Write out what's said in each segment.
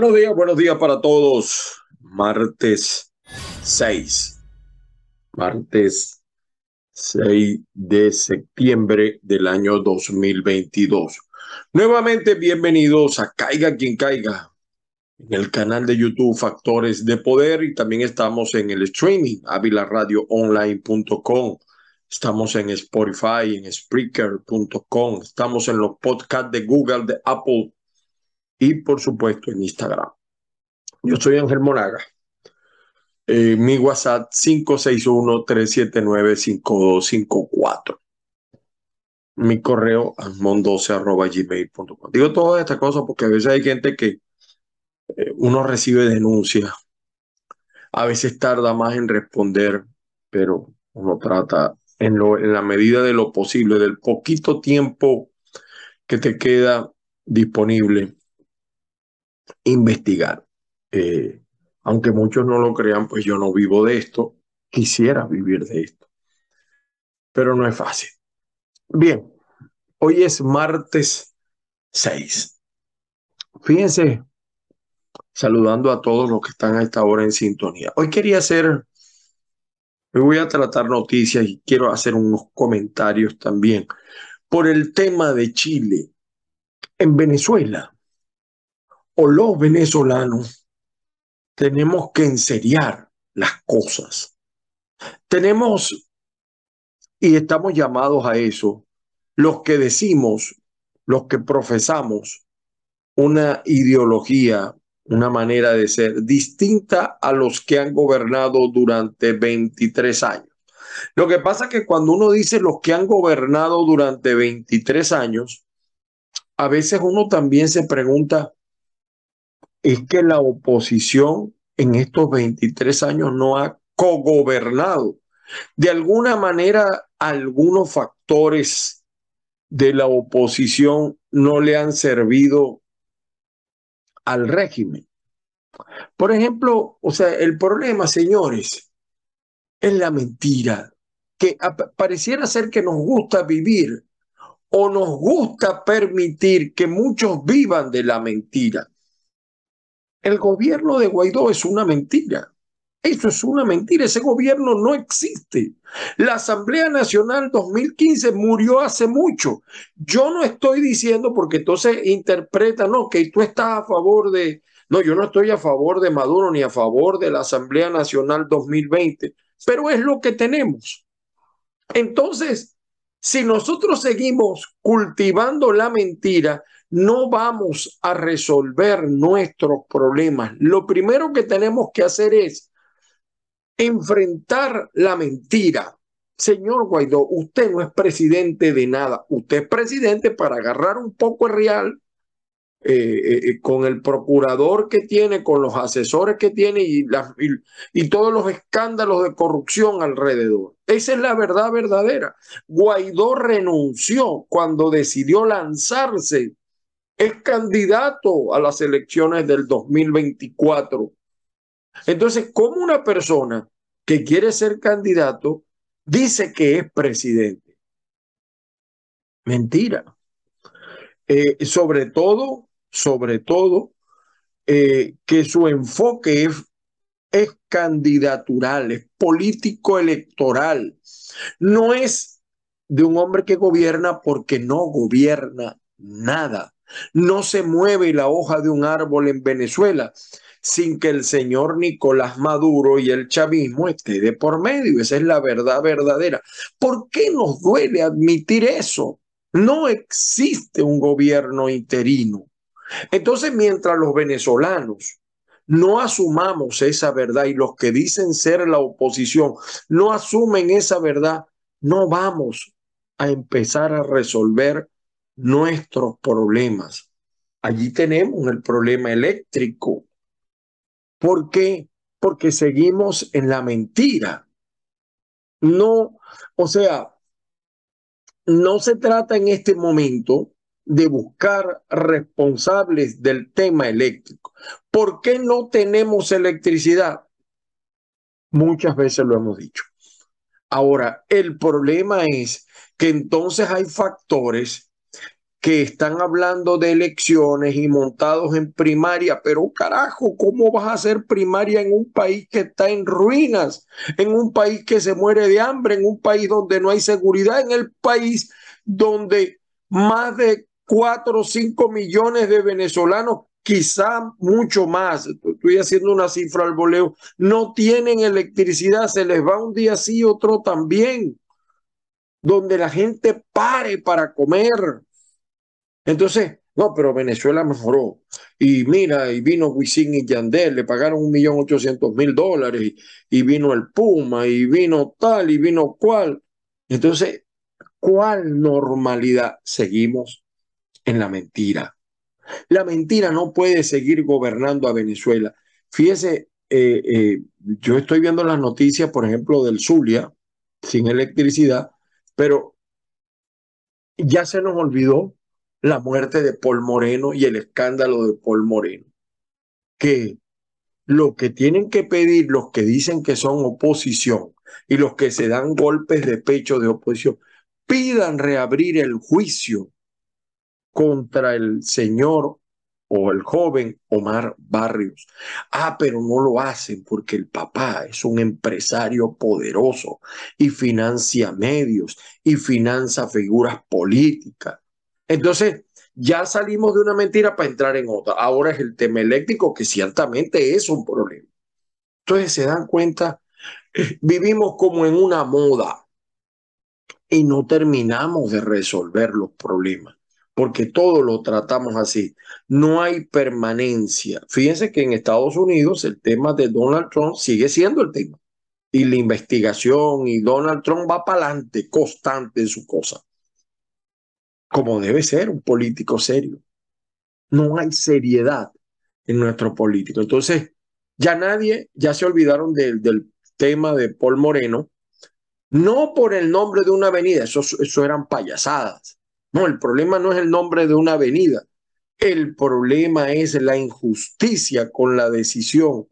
Buenos días, buenos días para todos. Martes 6. Martes 6 de septiembre del año 2022. Nuevamente bienvenidos a Caiga quien caiga en el canal de YouTube Factores de Poder y también estamos en el streaming avilaradioonline.com. Estamos en Spotify, en Spreaker.com. Estamos en los podcasts de Google, de Apple y por supuesto en Instagram. Yo soy Ángel Monaga. Eh, mi WhatsApp 561-379-5254. Mi correo gmail.com Digo todas estas cosas porque a veces hay gente que eh, uno recibe denuncias. A veces tarda más en responder, pero uno trata en, lo, en la medida de lo posible, del poquito tiempo que te queda disponible, investigar. Eh, aunque muchos no lo crean, pues yo no vivo de esto, quisiera vivir de esto, pero no es fácil. Bien, hoy es martes 6. Fíjense, saludando a todos los que están a esta hora en sintonía. Hoy quería hacer, hoy voy a tratar noticias y quiero hacer unos comentarios también por el tema de Chile en Venezuela o los venezolanos tenemos que enseriar las cosas. Tenemos, y estamos llamados a eso, los que decimos, los que profesamos una ideología, una manera de ser distinta a los que han gobernado durante 23 años. Lo que pasa es que cuando uno dice los que han gobernado durante 23 años, a veces uno también se pregunta, es que la oposición en estos 23 años no ha cogobernado. De alguna manera, algunos factores de la oposición no le han servido al régimen. Por ejemplo, o sea, el problema, señores, es la mentira, que pareciera ser que nos gusta vivir o nos gusta permitir que muchos vivan de la mentira. El gobierno de Guaidó es una mentira. Eso es una mentira, ese gobierno no existe. La Asamblea Nacional 2015 murió hace mucho. Yo no estoy diciendo, porque entonces interpreta, no, que tú estás a favor de, no, yo no estoy a favor de Maduro ni a favor de la Asamblea Nacional 2020, pero es lo que tenemos. Entonces, si nosotros seguimos cultivando la mentira, no vamos a resolver nuestros problemas. Lo primero que tenemos que hacer es enfrentar la mentira. Señor Guaidó, usted no es presidente de nada. Usted es presidente para agarrar un poco el real eh, eh, eh, con el procurador que tiene, con los asesores que tiene y, y, todos los escándalos de corrupción alrededor. Esa es la verdad verdadera. Guaidó renunció cuando decidió lanzarse es candidato a las elecciones del 2024. Entonces, ¿cómo una persona que quiere ser candidato dice que es presidente? Mentira. Eh, sobre todo, sobre todo, eh, que su enfoque es, es candidatural, es político electoral. No es de un hombre que gobierna porque no gobierna nada. No se mueve la hoja de un árbol en Venezuela sin que el señor Nicolás Maduro y el chavismo esté de por medio. Esa es la verdad verdadera. ¿Por qué nos duele admitir eso? No existe un gobierno interino. Entonces, mientras los venezolanos no asumamos esa verdad y los que dicen ser la oposición no asumen esa verdad, no vamos a empezar a resolver nuestros problemas. Allí tenemos el problema eléctrico. ¿Por qué? Porque seguimos en la mentira. No, o sea, no se trata en este momento de buscar responsables del tema eléctrico. ¿Por qué no tenemos electricidad? Muchas veces lo hemos dicho. Ahora, el problema es que entonces hay factores que están hablando de elecciones y montados en primaria, pero carajo, ¿cómo vas a hacer primaria en un país que está en ruinas, en un país que se muere de hambre, en un país donde no hay seguridad, en el país donde más de cuatro o cinco millones de venezolanos, quizá mucho más, estoy haciendo una cifra al voleo, no tienen electricidad, se les va un día sí, otro también, donde la gente pare para comer, entonces, no, pero Venezuela mejoró. Y mira, y vino Wisin y Yandel, le pagaron un millón ochocientos mil dólares, y, vino el Puma, y vino tal, y vino cual. Entonces, ¿cuál normalidad? Seguimos en la mentira. La mentira no puede seguir gobernando a Venezuela. Fíjese, eh, eh, yo estoy viendo las noticias, por ejemplo, del Zulia, sin electricidad, pero ya se nos olvidó la muerte de Paul Moreno y el escándalo de Paul Moreno. Que lo que tienen que pedir los que dicen que son oposición y los que se dan golpes de pecho de oposición, pidan reabrir el juicio contra el señor o el joven Omar Barrios. Ah, pero no lo hacen porque el papá es un empresario poderoso y financia medios y financia figuras políticas entonces, ya salimos de una mentira para entrar en otra. Ahora es el tema eléctrico, que ciertamente es un problema. Entonces, se dan cuenta, vivimos como en una moda y no terminamos de resolver los problemas, porque todo lo tratamos así. No hay permanencia. Fíjense que en Estados Unidos el tema de Donald Trump sigue siendo el tema. Y la investigación y Donald Trump va para adelante, constante en su cosa como debe ser un político serio. No hay seriedad en nuestro político. Entonces, ya nadie, ya se olvidaron del, del tema de Paul Moreno, no por el nombre de una avenida, eso, eso eran payasadas. No, el problema no es el nombre de una avenida, el problema es la injusticia con la decisión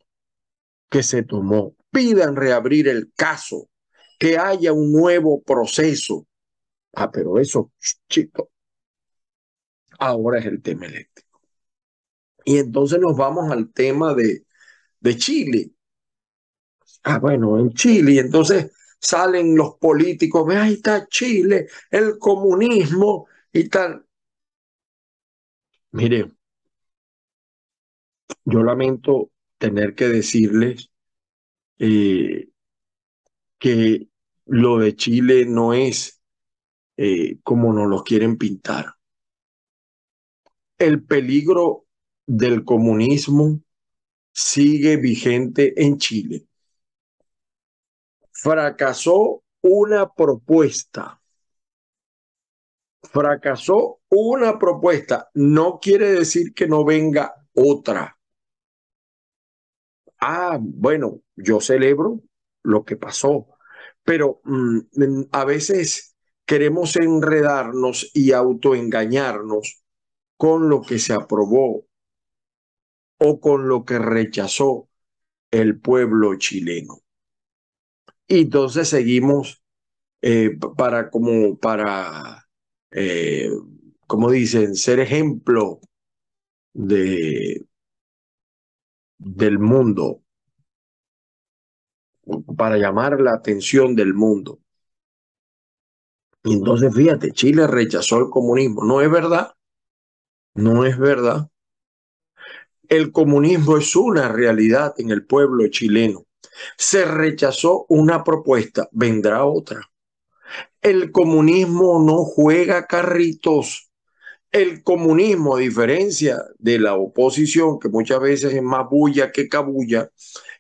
que se tomó. Pidan reabrir el caso, que haya un nuevo proceso, Ah, pero eso, chico, ahora es el tema eléctrico. Y entonces nos vamos al tema de, de Chile. Ah, bueno, en Chile, y entonces salen los políticos, ve, ahí está Chile, el comunismo y tal. Mire, yo lamento tener que decirles eh, que lo de Chile no es eh, como nos lo quieren pintar. El peligro del comunismo sigue vigente en Chile. Fracasó una propuesta. Fracasó una propuesta. No quiere decir que no venga otra. Ah, bueno, yo celebro lo que pasó, pero mm, a veces queremos enredarnos y autoengañarnos con lo que se aprobó o con lo que rechazó el pueblo chileno. Y entonces seguimos eh, para como para, eh, como dicen, ser ejemplo de, del mundo, para llamar la atención del mundo. Y entonces, fíjate, Chile rechazó el comunismo. No es verdad. No es verdad. El comunismo es una realidad en el pueblo chileno. Se rechazó una propuesta, vendrá otra. El comunismo no juega carritos. El comunismo, a diferencia de la oposición, que muchas veces es más bulla que cabulla,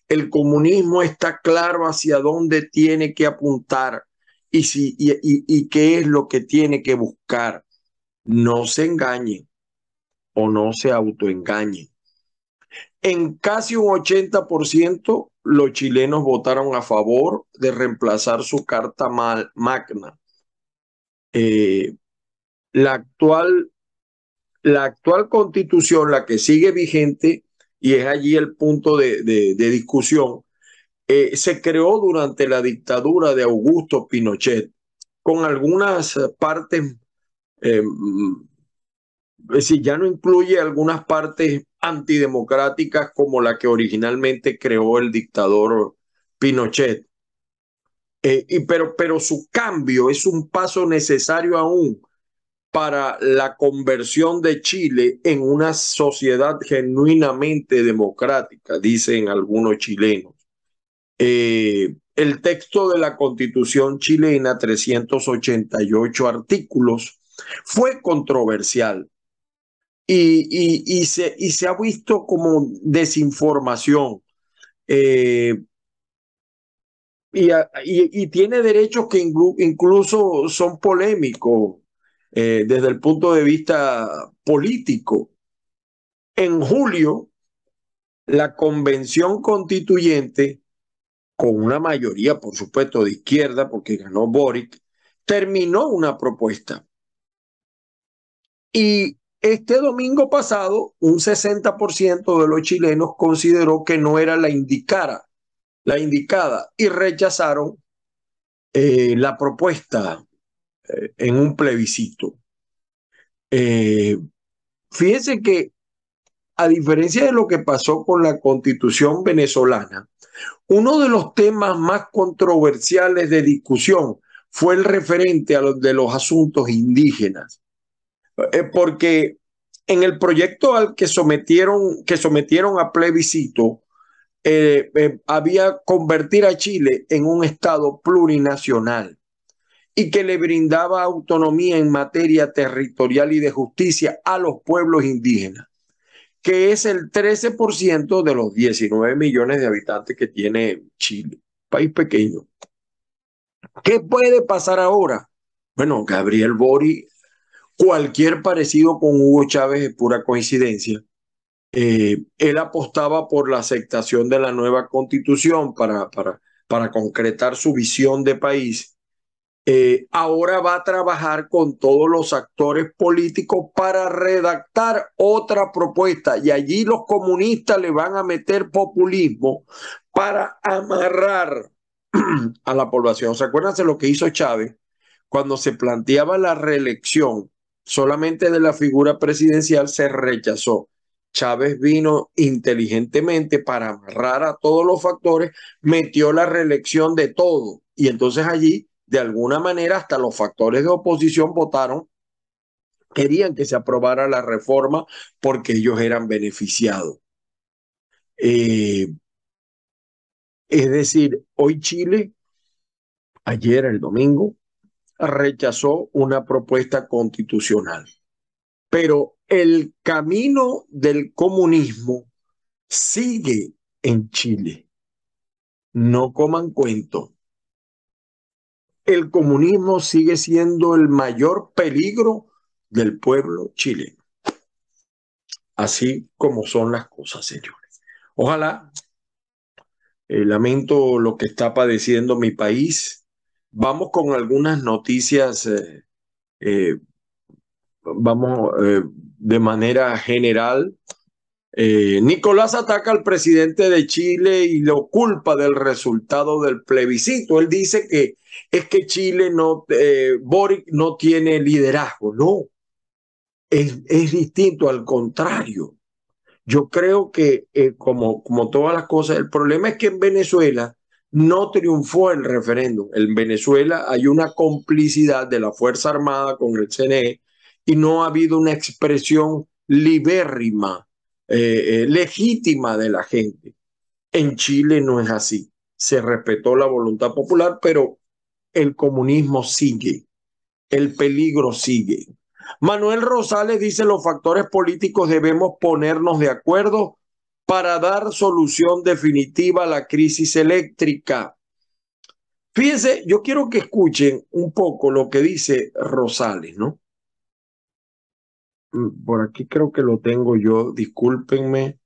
el comunismo está claro hacia dónde tiene que apuntar y, si, y, y, qué es lo que tiene que buscar. No se engañe o no se autoengañe. En casi un 80% los chilenos votaron a favor de reemplazar su carta magna. Eh, la, actual, la actual constitución, la que sigue vigente, y es allí el punto de, de discusión, eh, se creó durante la dictadura de Augusto Pinochet, con algunas partes eh, decir, ya no incluye algunas partes antidemocráticas como la que originalmente creó el dictador Pinochet. Eh, y, pero, pero su cambio es un paso necesario aún para la conversión de Chile en una sociedad genuinamente democrática, dicen algunos chilenos. Eh, el texto de la constitución chilena, 388 artículos, fue controversial y, y, se, y se, ha visto como desinformación. Eh, y, tiene derechos que incluso son polémicos eh, desde el punto de vista político. En julio, la convención constituyente, con una mayoría, por supuesto, de izquierda, porque ganó Boric, terminó una propuesta. Y este domingo pasado, un 60% de los chilenos consideró que no era la indicada, la indicada y rechazaron eh, la propuesta eh, en un plebiscito. Eh, fíjense que, a diferencia de lo que pasó con la constitución venezolana, uno de los temas más controversiales de discusión fue el referente a los de los asuntos indígenas. Eh, porque en el proyecto al que sometieron, que sometieron a plebiscito, eh, eh, había convertir a Chile en un estado plurinacional y que le brindaba autonomía en materia territorial y de justicia a los pueblos indígenas, que es el 13% de los 19 millones de habitantes que tiene Chile, país pequeño. ¿Qué puede pasar ahora? Bueno, Gabriel Bori Cualquier parecido con Hugo Chávez es pura coincidencia. Eh, él apostaba por la aceptación de la nueva constitución para, para, para concretar su visión de país. Eh, ahora va a trabajar con todos los actores políticos para redactar otra propuesta y allí los comunistas le van a meter populismo para amarrar a la población. ¿Se de lo que hizo Chávez cuando se planteaba la reelección? solamente de la figura presidencial se rechazó. Chávez vino inteligentemente para amarrar a todos los factores, metió la reelección de todo y entonces allí, de alguna manera, hasta los factores de oposición votaron, querían que se aprobara la reforma porque ellos eran beneficiados. Eh, es decir, hoy Chile, ayer el domingo, rechazó una propuesta constitucional. Pero el camino del comunismo sigue en Chile. No coman cuento. El comunismo sigue siendo el mayor peligro del pueblo chileno. Así como son las cosas, señores. Ojalá, eh, lamento lo que está padeciendo mi país, Vamos con algunas noticias, eh, eh, vamos de manera general. Nicolás ataca al presidente de Chile y lo culpa del resultado del plebiscito. Él dice que es que Chile no, Boric no tiene liderazgo. No, es, es distinto, al contrario. Yo creo que como, como todas las cosas, el problema es que en Venezuela no triunfó el referéndum. En Venezuela hay una complicidad de la Fuerza Armada con el CNE y no ha habido una expresión libérrima, eh, eh, legítima de la gente. En Chile no es así. Se respetó la voluntad popular, pero el comunismo sigue, el peligro sigue. Manuel Rosales dice los factores políticos debemos ponernos de acuerdo para dar solución definitiva a la crisis eléctrica. Fíjense, yo quiero que escuchen un poco lo que dice Rosales, ¿no? Mm, por aquí creo que lo tengo yo, discúlpenme.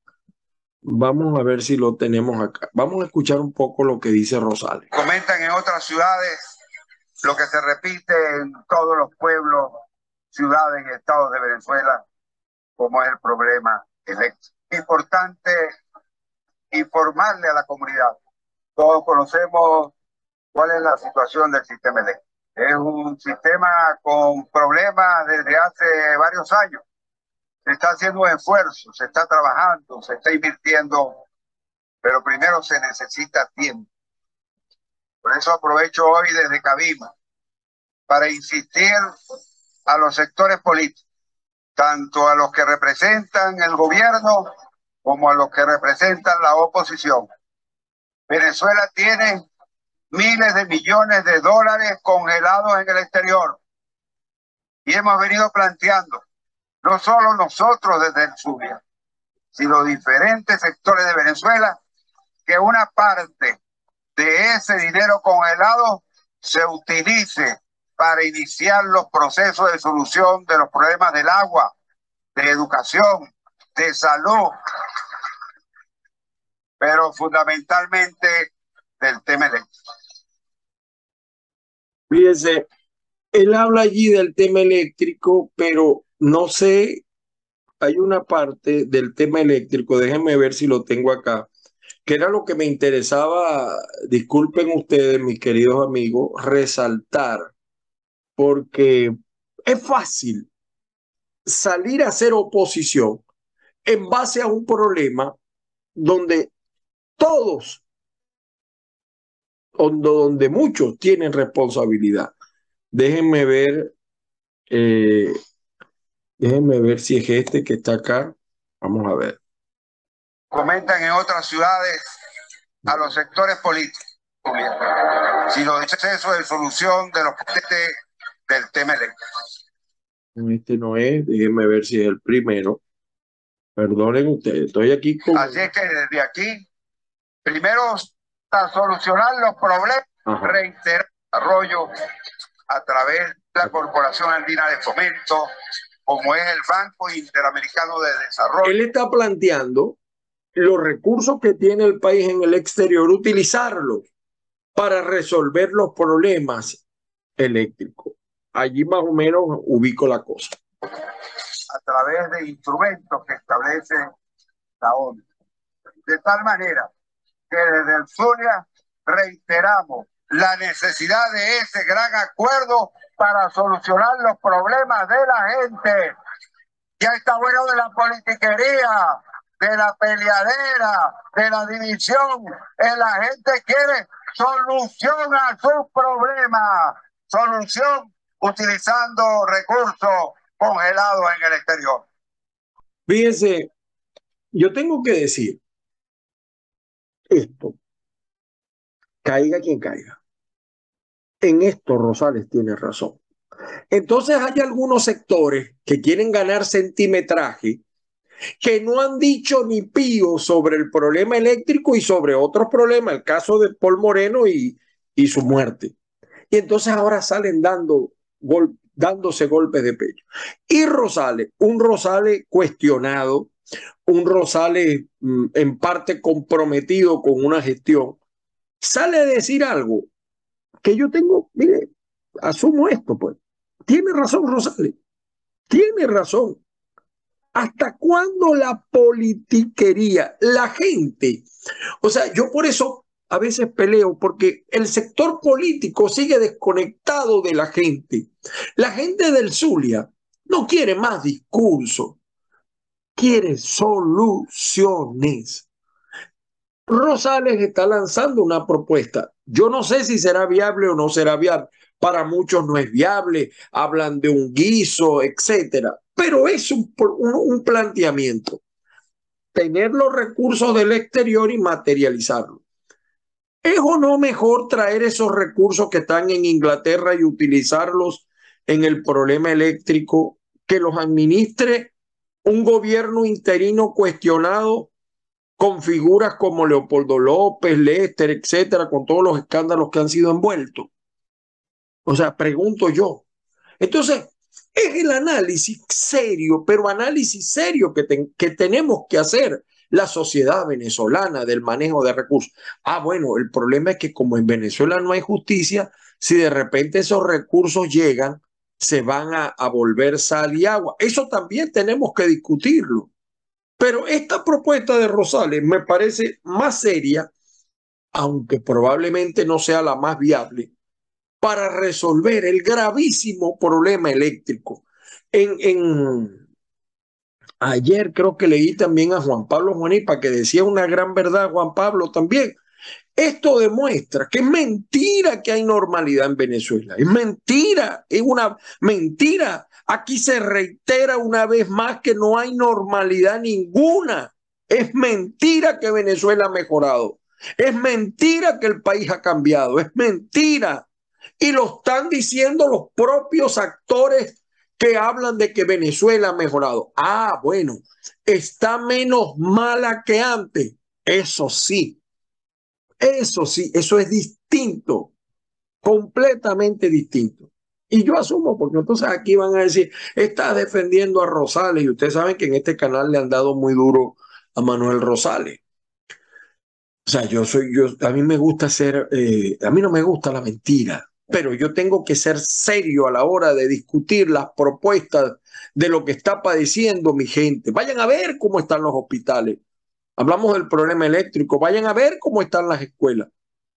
Vamos a ver si lo tenemos acá. Vamos a escuchar un poco lo que dice Rosales. Comentan en otras ciudades lo que se repite en todos los pueblos, ciudades y estados de Venezuela, como es el problema eléctrico importante informarle a la comunidad. Todos conocemos cuál es la situación del sistema eléctrico. Es un sistema con problemas desde hace varios años. Se está haciendo un esfuerzo, se está trabajando, se está invirtiendo, pero primero se necesita tiempo. Por eso aprovecho hoy desde Cabima para insistir a los sectores políticos, tanto a los que representan el gobierno como a los que representan la oposición. Venezuela tiene miles de millones de dólares congelados en el exterior. Y hemos venido planteando, no solo nosotros desde el Zulia, sino diferentes sectores de Venezuela, que una parte de ese dinero congelado se utilice para iniciar los procesos de solución de los problemas del agua, de educación, de salud, pero fundamentalmente del tema eléctrico. Fíjese, él habla allí del tema eléctrico, pero no sé, hay una parte del tema eléctrico, déjenme ver si lo tengo acá, que era lo que me interesaba, disculpen ustedes, mis queridos amigos, resaltar, porque es fácil salir a hacer oposición en base a un problema donde todos, donde muchos tienen responsabilidad. Déjenme ver, eh, déjenme ver si es este que está acá. Vamos a ver. Comentan en otras ciudades a los sectores políticos si los excesos de solución de los del tema eléctrico. Este no es, déjenme ver si es el primero. Perdonen ustedes, estoy aquí con... Así es que desde aquí, primero, para solucionar los problemas, reiterar desarrollo a través de la Corporación Andina de Fomento, como es el Banco Interamericano de Desarrollo. Él está planteando los recursos que tiene el país en el exterior, utilizarlos para resolver los problemas eléctricos. Allí más o menos ubico la cosa a través de instrumentos que establece la ONU. De tal manera que desde el Zulia reiteramos la necesidad de ese gran acuerdo para solucionar los problemas de la gente. Ya está bueno de la politiquería, de la peleadera, de la división. La gente quiere solución a sus problemas, solución utilizando recursos congelado en el exterior. Fíjense, yo tengo que decir esto, caiga quien caiga. En esto Rosales tiene razón. Entonces hay algunos sectores que quieren ganar centimetraje que no han dicho ni pío sobre el problema eléctrico y sobre otros problemas, el caso de Paul Moreno y, y su muerte. Y entonces ahora salen dando golpes dándose golpes de pecho. Y Rosales, un Rosales cuestionado, un Rosales mm, en parte comprometido con una gestión, sale a decir algo que yo tengo, mire, asumo esto, pues. Tiene razón Rosales, tiene razón. ¿Hasta cuándo la politiquería, la gente? O sea, yo por eso a veces peleo porque el sector político sigue desconectado de la gente. La gente del Zulia no quiere más discurso, quiere soluciones. Rosales está lanzando una propuesta. Yo no sé si será viable o no será viable. Para muchos no es viable, hablan de un guiso, etcétera. Pero es un, un, planteamiento. Tener los recursos del exterior y materializarlos. ¿Es o no mejor traer esos recursos que están en Inglaterra y utilizarlos en el problema eléctrico que los administre un gobierno interino cuestionado con figuras como Leopoldo López, Lester, etcétera, con todos los escándalos que han sido envueltos? O sea, pregunto yo. Entonces, es el análisis serio, pero análisis serio que, que tenemos que hacer la sociedad venezolana del manejo de recursos. Ah, bueno, el problema es que como en Venezuela no hay justicia, si de repente esos recursos llegan, se van a, volver sal y agua. Eso también tenemos que discutirlo. Pero esta propuesta de Rosales me parece más seria, aunque probablemente no sea la más viable, para resolver el gravísimo problema eléctrico. En, Ayer creo que leí también a Juan Pablo Juanipa que decía una gran verdad, Juan Pablo también. Esto demuestra que es mentira que hay normalidad en Venezuela. Es mentira, es una mentira. Aquí se reitera una vez más que no hay normalidad ninguna. Es mentira que Venezuela ha mejorado. Es mentira que el país ha cambiado. Es mentira. Y lo están diciendo los propios actores que hablan de que Venezuela ha mejorado. Ah, bueno, está menos mala que antes. Eso sí, eso sí, eso es distinto, completamente distinto. Y yo asumo, porque entonces aquí van a decir, está defendiendo a Rosales, y ustedes saben que en este canal le han dado muy duro a Manuel Rosales. O sea, yo soy, yo, a mí me gusta ser, eh, a mí no me gusta la mentira, pero yo tengo que ser serio a la hora de discutir las propuestas de lo que está padeciendo mi gente. Vayan a ver cómo están los hospitales. Hablamos del problema eléctrico. Vayan a ver cómo están las escuelas.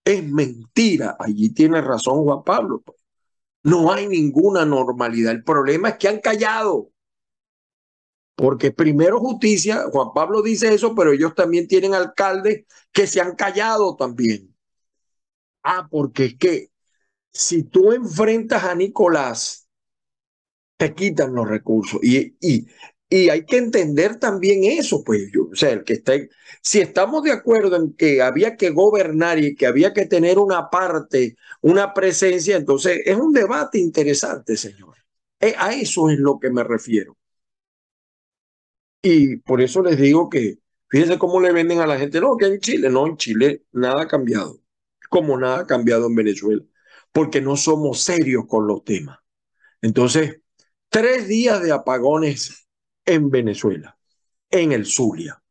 Es mentira. Allí tiene razón Juan Pablo. Pues. No hay ninguna normalidad. El problema es que han callado. Porque primero justicia, Juan Pablo dice eso, pero ellos también tienen alcaldes que se han callado también. Ah, porque es que si tú enfrentas a Nicolás, te quitan los recursos. Y, y, y hay que entender también eso, pues, yo, o sea, el que esté, si estamos de acuerdo en que había que gobernar y que había que tener una parte, una presencia, entonces es un debate interesante, señor. Eh, a eso es lo que me refiero. Y por eso les digo que, fíjense cómo le venden a la gente, no, que en Chile, no, en Chile nada ha cambiado, como nada ha cambiado en Venezuela, porque no somos serios con los temas. Entonces, tres días de apagones en Venezuela, en el Zulia.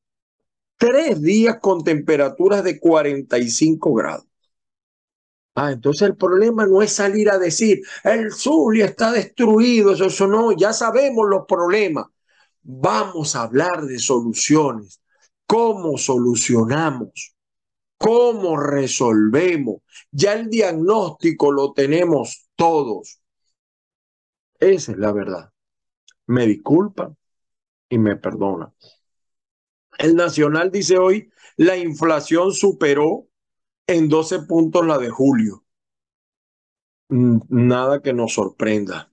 Tres días con temperaturas de 45 grados. Ah, entonces el problema no es salir a decir, el Zulia está destruido, eso, no, ya sabemos los problemas. Vamos a hablar de soluciones. ¿Cómo solucionamos? ¿Cómo resolvemos? Ya el diagnóstico lo tenemos todos. Esa es la verdad. Me disculpan, y me perdona. El Nacional dice hoy, la inflación superó en 12 puntos la de julio. Nada que nos sorprenda.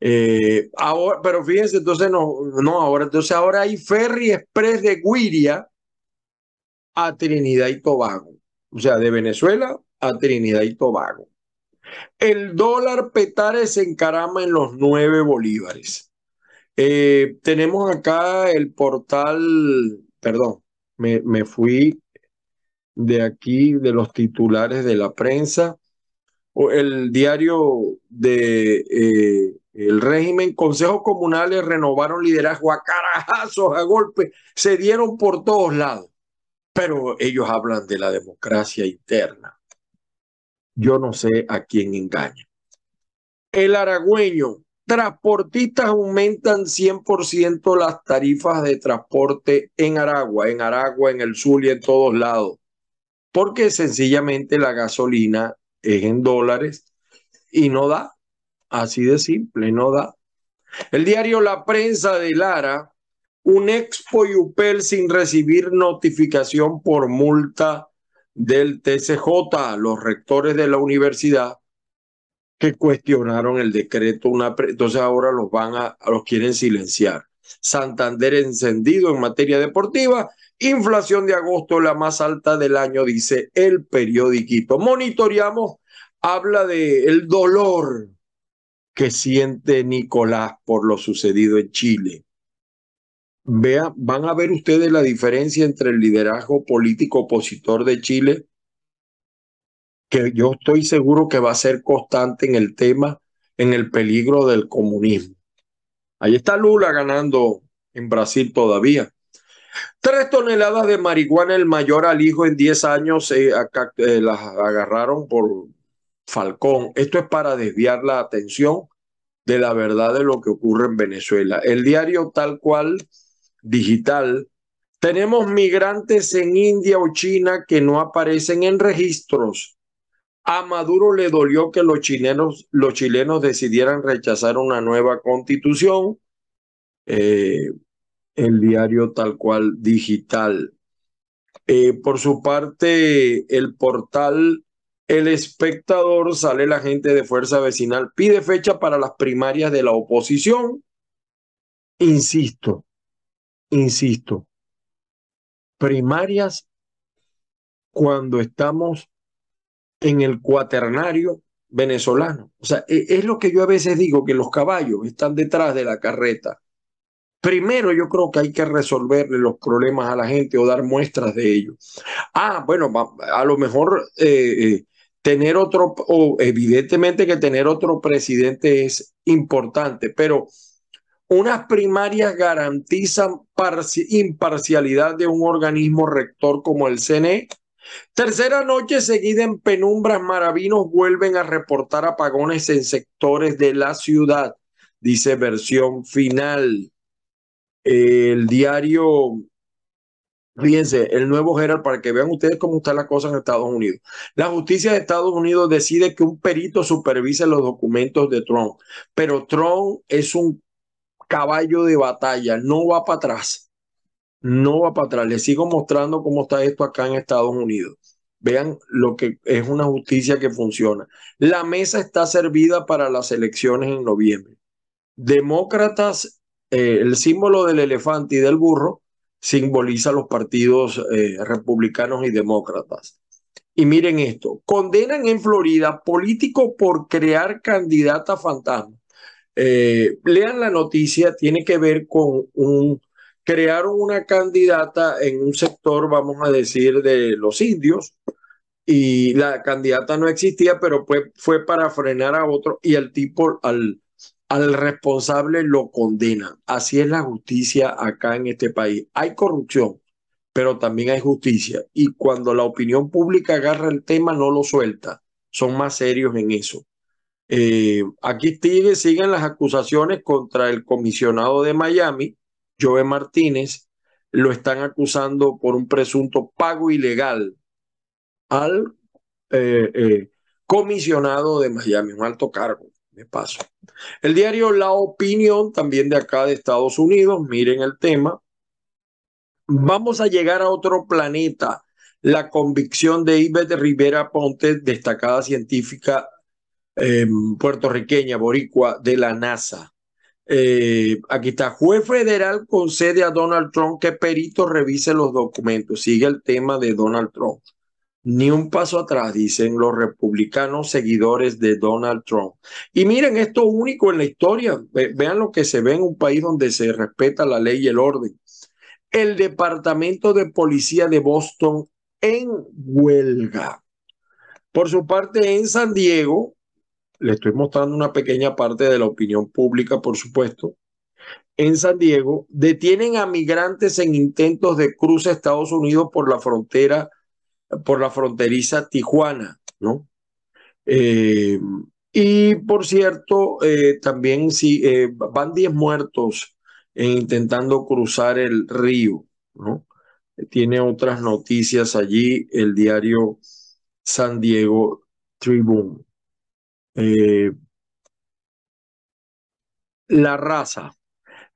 Eh, ahora, pero fíjense, entonces no, no, ahora, entonces ahora hay ferry express de Guiria a Trinidad y Tobago. O sea, de Venezuela a Trinidad y Tobago. El dólar petare se encarama en los nueve bolívares. Eh, tenemos acá el portal, perdón, me, me fui de aquí, de los titulares de la prensa, el diario de eh, el régimen, consejos comunales renovaron liderazgo a carajazos, a golpe, se dieron por todos lados, pero ellos hablan de la democracia interna. Yo no sé a quién engaña. El aragüeño transportistas aumentan 100% las tarifas de transporte en Aragua, en Aragua, en el sur y en todos lados, porque sencillamente la gasolina es en dólares y no da, así de simple, no da. El diario La Prensa de Lara, un expo y UPEL sin recibir notificación por multa del TCJ, los rectores de la universidad que cuestionaron el decreto, entonces ahora los van a, los quieren silenciar. Santander encendido en materia deportiva, inflación de agosto la más alta del año, dice el periodiquito. Monitoreamos, habla de el dolor que siente Nicolás por lo sucedido en Chile. Vea, van a ver ustedes la diferencia entre el liderazgo político opositor de Chile que yo estoy seguro que va a ser constante en el tema, en el peligro del comunismo. Ahí está Lula ganando en Brasil todavía. Tres toneladas de marihuana, el mayor al hijo en 10 años, eh, eh, las agarraron por Falcón. Esto es para desviar la atención de la verdad de lo que ocurre en Venezuela. El diario tal cual, digital, tenemos migrantes en India o China que no aparecen en registros a Maduro le dolió que los chilenos, los chilenos decidieran rechazar una nueva constitución. Eh, el diario tal cual digital. Eh, por su parte, el portal El Espectador sale la gente de Fuerza Vecinal, pide fecha para las primarias de la oposición. Insisto, insisto, primarias cuando estamos en el cuaternario venezolano. O sea, e, es lo que yo a veces digo, que los caballos están detrás de la carreta. Primero yo creo que hay que resolverle los problemas a la gente o dar muestras de ello. Ah, bueno, a lo mejor eh, eh, tener otro, o evidentemente que tener otro presidente es importante, pero unas primarias garantizan imparcialidad de un organismo rector como el CNE. Tercera noche seguida en penumbras, maravinos vuelven a reportar apagones en sectores de la ciudad, dice versión final. El diario, fíjense, el nuevo Herald, para que vean ustedes cómo está la cosa en Estados Unidos. La justicia de Estados Unidos decide que un perito supervise los documentos de Trump, pero Trump es un caballo de batalla, no va para atrás, no va para atrás. Les sigo mostrando cómo está esto acá en Estados Unidos. Vean lo que es una justicia que funciona. La mesa está servida para las elecciones en noviembre. Demócratas, eh, el símbolo del elefante y del burro simboliza los partidos eh, republicanos y demócratas. Y miren esto, condenan en Florida político por crear candidata fantasma. Eh, lean la noticia, tiene que ver con un, crearon una candidata en un sector, vamos a decir, de los indios, y la candidata no existía, pero fue, fue para frenar a otro, y el tipo, al, al responsable lo condena. Así es la justicia acá en este país. Hay corrupción, pero también hay justicia. Y cuando la opinión pública agarra el tema, no lo suelta. Son más serios en eso. Eh, aquí sigue, siguen las acusaciones contra el comisionado de Miami, Joe Martínez. Lo están acusando por un presunto pago ilegal al eh, eh, comisionado de Miami, un alto cargo, de paso. El diario La Opinión, también de acá de Estados Unidos, miren el tema. Vamos a llegar a otro planeta. La convicción de Ivette Rivera Ponte, destacada científica Em, puertorriqueña, boricua, de la NASA. Eh, aquí está, juez federal concede a Donald Trump que perito revise los documentos. Sigue el tema de Donald Trump. Ni un paso atrás, dicen los republicanos seguidores de Donald Trump. Y miren, esto único en la historia. Vean lo que se ve en un país donde se respeta la ley y el orden. El Departamento de Policía de Boston en huelga. Por su parte, en San Diego, le estoy mostrando una pequeña parte de la opinión pública, por supuesto, en San Diego, detienen a migrantes en intentos de cruce a Estados Unidos por la frontera, por la fronteriza Tijuana, ¿no? Eh, y por cierto, eh, también sí, eh, van 10 muertos intentando cruzar el río, ¿no? Tiene otras noticias allí el diario San Diego Tribune. Eh, la raza.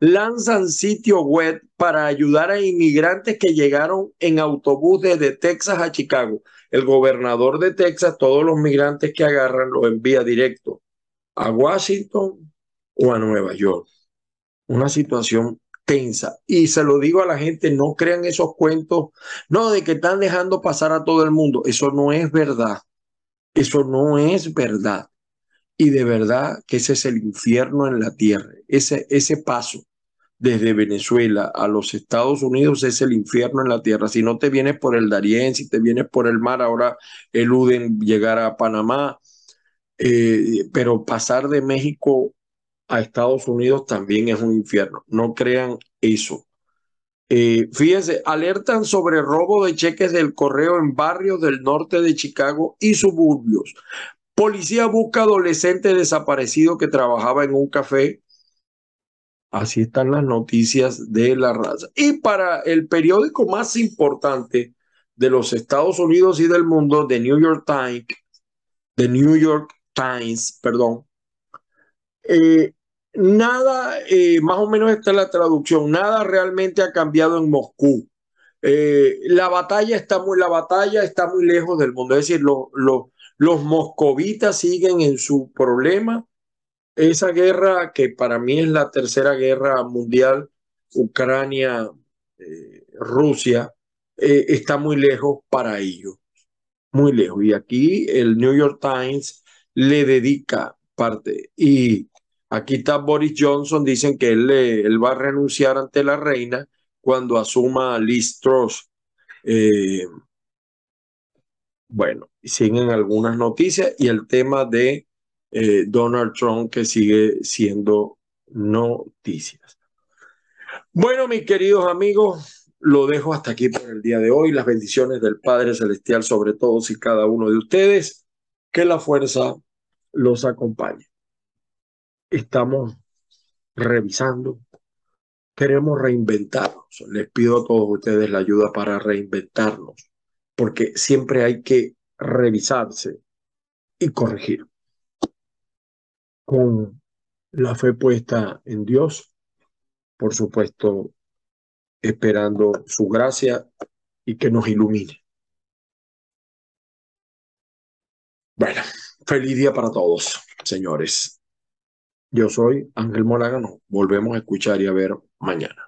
Lanzan sitio web para ayudar a inmigrantes que llegaron en autobús desde Texas a Chicago. El gobernador de Texas, todos los migrantes que agarran los envía directo a Washington o a Nueva York. Una situación tensa. Y se lo digo a la gente, no crean esos cuentos, no, de que están dejando pasar a todo el mundo. Eso no es verdad. Eso no es verdad. Y de verdad que ese es el infierno en la tierra. Ese, ese paso desde Venezuela a los Estados Unidos es el infierno en la tierra. Si no te vienes por el Darién, si te vienes por el mar, ahora eluden llegar a Panamá. Eh, pero pasar de México a Estados Unidos también es un infierno. No crean eso. Eh, fíjense, alertan sobre robo de cheques del correo en barrios del norte de Chicago y suburbios. Policía busca adolescente desaparecido que trabajaba en un café. Así están las noticias de la raza. Y para el periódico más importante de los Estados Unidos y del mundo, The New York Times, The New York Times, perdón, eh, nada, eh, más o menos esta es la traducción, nada realmente ha cambiado en Moscú. Eh, la batalla está muy, la batalla está muy lejos del mundo, es decir, los moscovitas siguen en su problema. Esa guerra que para mí es la tercera guerra mundial, Ucrania, eh, Rusia, está muy lejos para ellos, muy lejos. Y aquí el New York Times le dedica parte. Y aquí está Boris Johnson, dicen que él, él va a renunciar ante la reina cuando asuma Liz Truss. Eh, bueno, siguen algunas noticias y el tema de eh, Donald Trump que sigue siendo noticias. Bueno, mis queridos amigos, lo dejo hasta aquí por el día de hoy. Las bendiciones del Padre Celestial sobre todos y cada uno de ustedes. Que la fuerza los acompañe. Estamos revisando, queremos reinventarnos. Les pido a todos ustedes la ayuda para reinventarnos, porque siempre hay que revisarse y corregir. Con la fe puesta en Dios, por supuesto, esperando su gracia y que nos ilumine. Bueno. Feliz día para todos, señores. Yo soy Ángel Moragano. Volvemos a escuchar y a ver mañana.